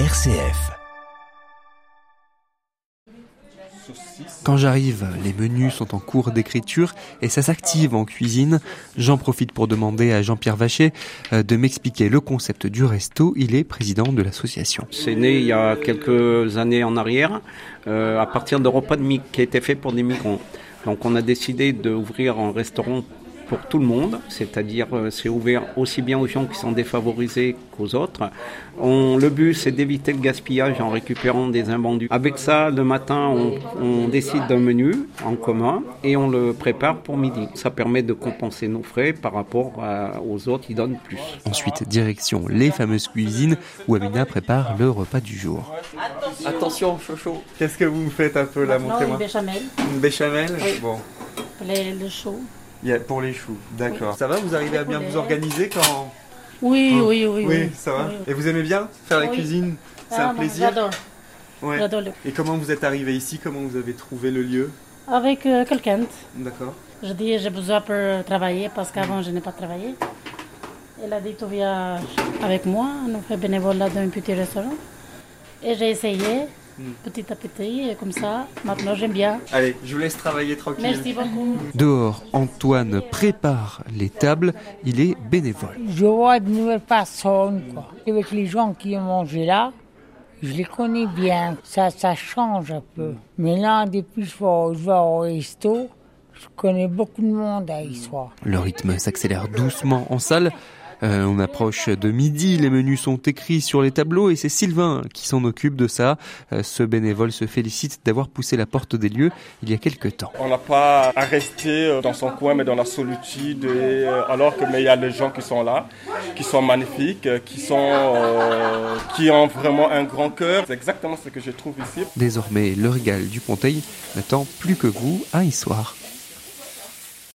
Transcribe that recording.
RCF. Quand j'arrive, les menus sont en cours d'écriture et ça s'active en cuisine. J'en profite pour demander à Jean-Pierre Vacher euh, de m'expliquer le concept du resto. Il est président de l'association. C'est né il y a quelques années en arrière, euh, à partir de repas de mi qui été fait pour des migrants. Donc on a décidé d'ouvrir un restaurant pour tout le monde, c'est-à-dire euh, c'est ouvert aussi bien aux gens qui sont défavorisés qu'aux autres. On, le but c'est d'éviter le gaspillage en récupérant des invendus. Avec ça, le matin, on, on décide d'un menu en commun et on le prépare pour midi. Ça permet de compenser nos frais par rapport à- aux autres qui donnent plus. Ensuite, direction les fameuses cuisines où Amina prépare le repas du jour. Attention, Chocho. Qu'est-ce que vous me faites un peu là Non, une Montrez-moi. béchamel, Une béchamel Oui. Bon, les- le chaud. Il y a- pour les choux, d'accord. Ça va, vous arrivez à bien vous organiser quand... Oui, oui, oui. Oui, ça va. Oui, oui. Et vous aimez bien faire la Oui. cuisine? C'est Ah, un non, plaisir? J'adore, Ouais. le... Et comment vous êtes arrivé ici? Comment vous avez trouvé le lieu? Avec euh, quelqu'un, D'accord. je dis j'ai besoin pour travailler parce qu'avant je n'ai pas travaillé. Elle a dit tu viens avec moi, on fait bénévolat dans un petit restaurant. Et j'ai essayé. Petit à petit et comme ça, maintenant j'aime bien. Allez, je vous laisse travailler tranquille. Merci beaucoup. Dehors, Antoine prépare les tables. Il est bénévole. Je vois de nouvelles personnes, quoi. Avec les gens qui ont mangé là, je les connais bien. Ça, ça change un peu. Mais là, depuis que je vais, au resto, je connais beaucoup de monde à y soir. Le rythme s'accélère doucement en salle. Euh, on approche de midi, les menus sont écrits sur les tableaux et c'est Sylvain qui s'en occupe de ça. Euh, ce bénévole se félicite d'avoir poussé la porte des lieux il y a quelque temps. On n'a pas à rester euh, dans son coin, mais dans la solitude, et, alors que mais il y a les gens qui sont là, qui sont magnifiques, qui sont, euh, qui ont vraiment un grand cœur. C'est exactement ce que je trouve ici. Désormais, le régal du Ponteil n'attend plus que vous à y soir.